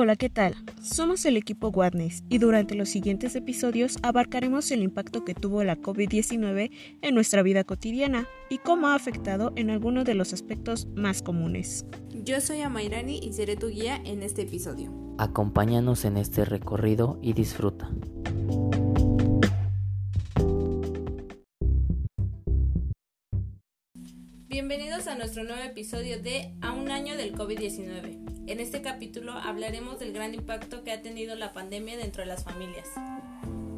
Hola, ¿qué tal? Somos el equipo Wadness y durante los siguientes episodios abarcaremos el impacto que tuvo la COVID-19 en nuestra vida cotidiana y cómo ha afectado en algunos de los aspectos más comunes. Yo soy Amairani y seré tu guía en este episodio. Acompáñanos en este recorrido y disfruta. Bienvenidos a nuestro nuevo episodio de A un año del COVID-19. En este capítulo hablaremos del gran impacto que ha tenido la pandemia dentro de las familias.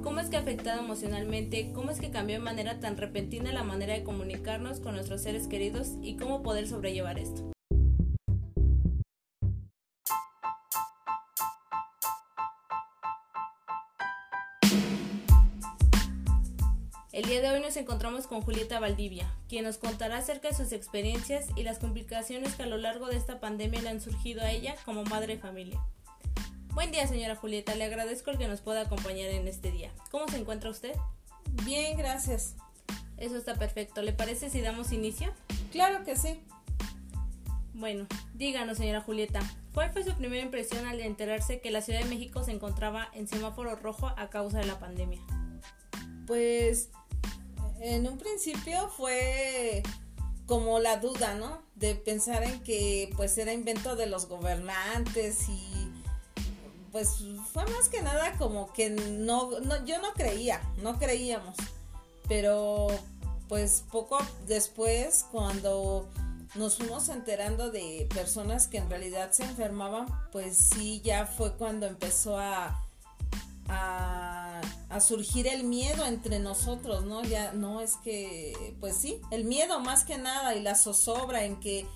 ¿Cómo es que ha afectado emocionalmente? ¿Cómo es que cambió de manera tan repentina la manera de comunicarnos con nuestros seres queridos y cómo poder sobrellevar esto? El día de hoy nos encontramos con Julieta Valdivia, quien nos contará acerca de sus experiencias y las complicaciones que a lo largo de esta pandemia le han surgido a ella como madre de familia. Buen día, señora Julieta, le agradezco el que nos pueda acompañar en este día. ¿Cómo se encuentra usted? Bien, gracias. Eso está perfecto. ¿Le parece si damos inicio? Claro que sí. Bueno, díganos, señora Julieta, ¿cuál fue su primera impresión al enterarse que la Ciudad de México se encontraba en semáforo rojo a causa de la pandemia? Pues en un principio fue como la duda, ¿no? De pensar en que pues era invento de los gobernantes y pues fue más que nada como que no, no yo no creía, no creíamos. Pero pues poco después cuando nos fuimos enterando de personas que en realidad se enfermaban, pues sí, ya fue cuando empezó a, a a surgir el miedo entre nosotros, ¿no? Ya no es que, pues sí, el miedo más que nada y la zozobra en que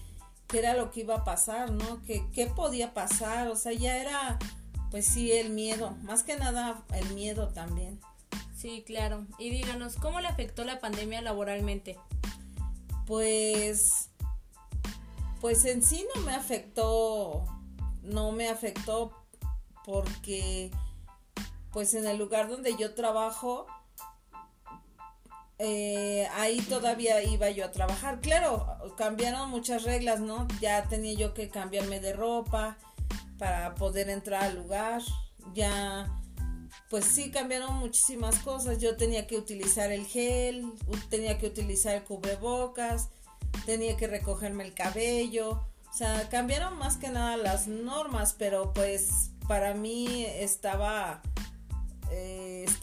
qué era lo que iba a pasar, ¿no? Que qué podía pasar, o sea, ya era, pues sí, el miedo, más que nada el miedo también. Sí, claro. Y díganos, ¿cómo le afectó la pandemia laboralmente? Pues, pues en sí no me afectó, no me afectó porque pues en el lugar donde yo trabajo, eh, ahí todavía iba yo a trabajar. Claro, cambiaron muchas reglas, ¿no? Ya tenía yo que cambiarme de ropa para poder entrar al lugar. Ya, pues sí, cambiaron muchísimas cosas. Yo tenía que utilizar el gel, tenía que utilizar el cubrebocas, tenía que recogerme el cabello. O sea, cambiaron más que nada las normas, pero pues para mí estaba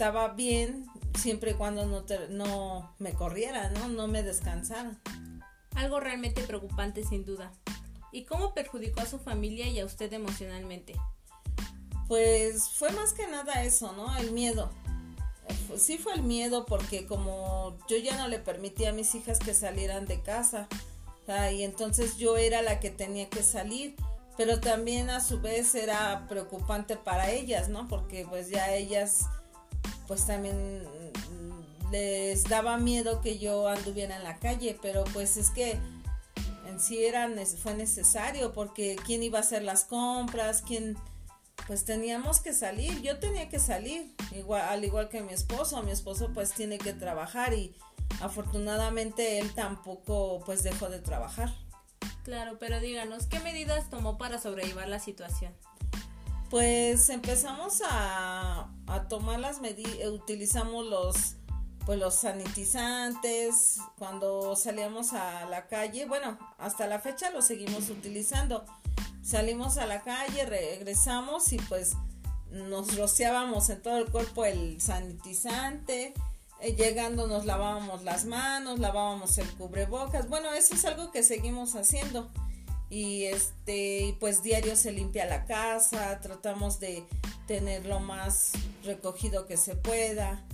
estaba bien siempre y cuando no, no me corriera, ¿no? No me descansara. Algo realmente preocupante sin duda. ¿Y cómo perjudicó a su familia y a usted emocionalmente? Pues fue más que nada eso, ¿no? El miedo. Sí fue el miedo porque como yo ya no le permitía a mis hijas que salieran de casa, y entonces yo era la que tenía que salir pero también a su vez era preocupante para ellas, ¿no? Porque pues ya ellas pues también les daba miedo que yo anduviera en la calle, pero pues es que en sí era, fue necesario porque quién iba a hacer las compras, quién pues teníamos que salir, yo tenía que salir, igual, al igual que mi esposo, mi esposo pues tiene que trabajar y afortunadamente él tampoco pues dejó de trabajar. Claro, pero díganos, ¿qué medidas tomó para sobrellevar la situación? Pues empezamos a, tomar las medidas, utilizamos los, pues los sanitizantes cuando salíamos a la calle, bueno, hasta la fecha lo seguimos utilizando. Salimos a la calle, regresamos y pues nos rociábamos en todo el cuerpo el sanitizante, eh, llegando nos lavábamos las manos, lavábamos el cubrebocas. Bueno, eso es algo que seguimos haciendo. Y este, pues diario se limpia la casa, tratamos de tener lo más recogido que se pueda.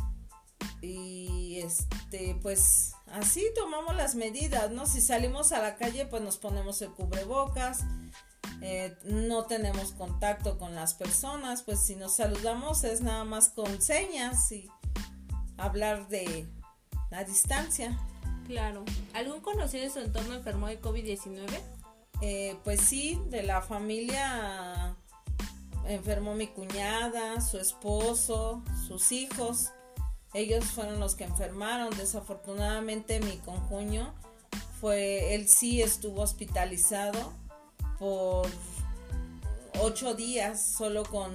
Y este, pues así tomamos las medidas, ¿no? Si salimos a la calle, pues nos ponemos el cubrebocas. Eh, no tenemos contacto con las personas, pues si nos saludamos es nada más con señas y hablar de la distancia. Claro. ¿Algún conocido de su entorno enfermó de COVID-19? Eh, pues sí, de la familia enfermó mi cuñada, su esposo, sus hijos. Ellos fueron los que enfermaron. Desafortunadamente mi conjuño fue, él sí estuvo hospitalizado por ocho días solo con,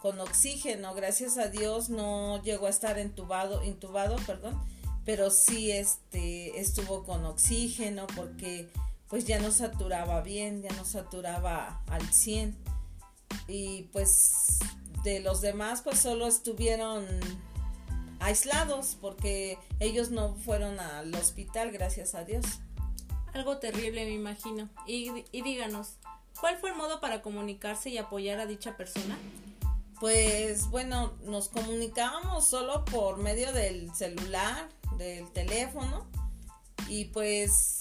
con oxígeno. Gracias a Dios no llegó a estar entubado, intubado, perdón, pero sí este, estuvo con oxígeno porque pues ya no saturaba bien, ya no saturaba al 100. Y pues de los demás pues solo estuvieron aislados porque ellos no fueron al hospital, gracias a Dios. Algo terrible me imagino. Y, y díganos, ¿cuál fue el modo para comunicarse y apoyar a dicha persona? Pues bueno, nos comunicábamos solo por medio del celular, del teléfono y pues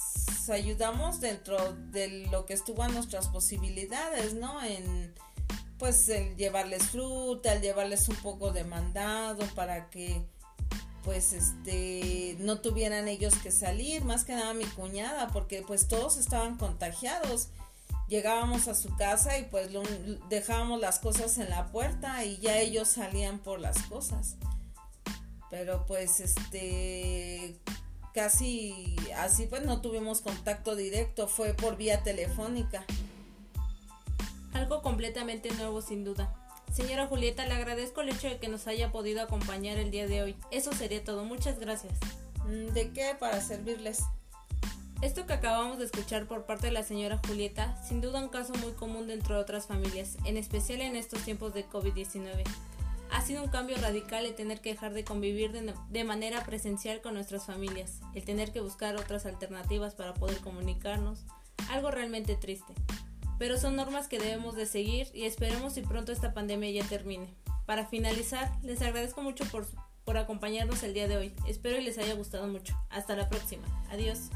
ayudamos dentro de lo que estuvo a nuestras posibilidades, ¿no? En pues el llevarles fruta, el llevarles un poco de mandado para que pues este no tuvieran ellos que salir, más que nada mi cuñada, porque pues todos estaban contagiados. Llegábamos a su casa y pues dejábamos las cosas en la puerta y ya ellos salían por las cosas. Pero pues este casi así pues no tuvimos contacto directo, fue por vía telefónica. Algo completamente nuevo sin duda. Señora Julieta, le agradezco el hecho de que nos haya podido acompañar el día de hoy. Eso sería todo. Muchas gracias. Mm, ¿De qué? Para servirles. Esto que acabamos de escuchar por parte de la señora Julieta, sin duda un caso muy común dentro de otras familias, en especial en estos tiempos de COVID-19. Ha sido un cambio radical el tener que dejar de convivir de, manera presencial con nuestras familias, el tener que buscar otras alternativas para poder comunicarnos, algo realmente triste pero son normas que debemos de seguir y esperemos si pronto esta pandemia ya termine. Para finalizar, les agradezco mucho por, por acompañarnos el día de hoy. Espero y les haya gustado mucho. Hasta la próxima. Adiós.